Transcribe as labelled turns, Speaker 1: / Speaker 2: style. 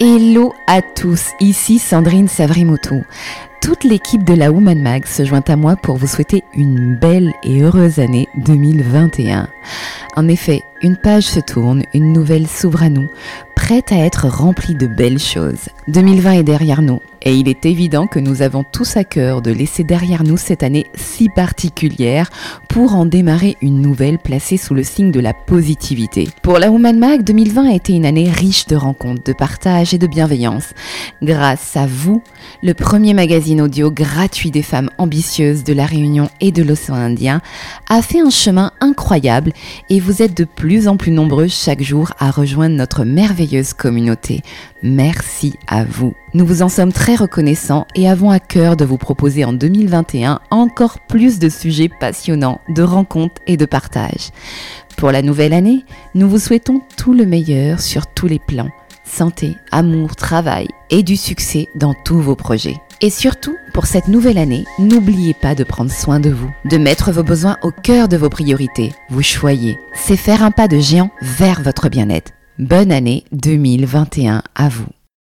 Speaker 1: Hello à tous, ici Sandrine Savrimoto. Toute l'équipe de la Woman Mag se joint à moi pour vous souhaiter une belle et heureuse année 2021. En effet, une page se tourne, une nouvelle s'ouvre à nous, prête à être remplie de belles choses. 2020 est derrière nous et il est évident que nous avons tous à cœur de laisser derrière nous cette année si particulière pour en démarrer une nouvelle placée sous le signe de la positivité. Pour la Woman Mag, 2020 a été une année riche de rencontres, de partage et de bienveillance. Grâce à vous, le premier magazine audio gratuit des femmes ambitieuses de la Réunion et de l'océan Indien a fait un chemin incroyable et vous êtes de plus en plus nombreux chaque jour à rejoindre notre merveilleuse communauté. Merci à vous. Nous vous en sommes très reconnaissants et avons à cœur de vous proposer en 2021 encore plus de sujets passionnants, de rencontres et de partage. Pour la nouvelle année, nous vous souhaitons tout le meilleur sur tous les plans. Santé, amour, travail et du succès dans tous vos projets. Et surtout, pour cette nouvelle année, n'oubliez pas de prendre soin de vous, de mettre vos besoins au cœur de vos priorités. Vous choyez, c'est faire un pas de géant vers votre bien-être. Bonne année 2021 à vous.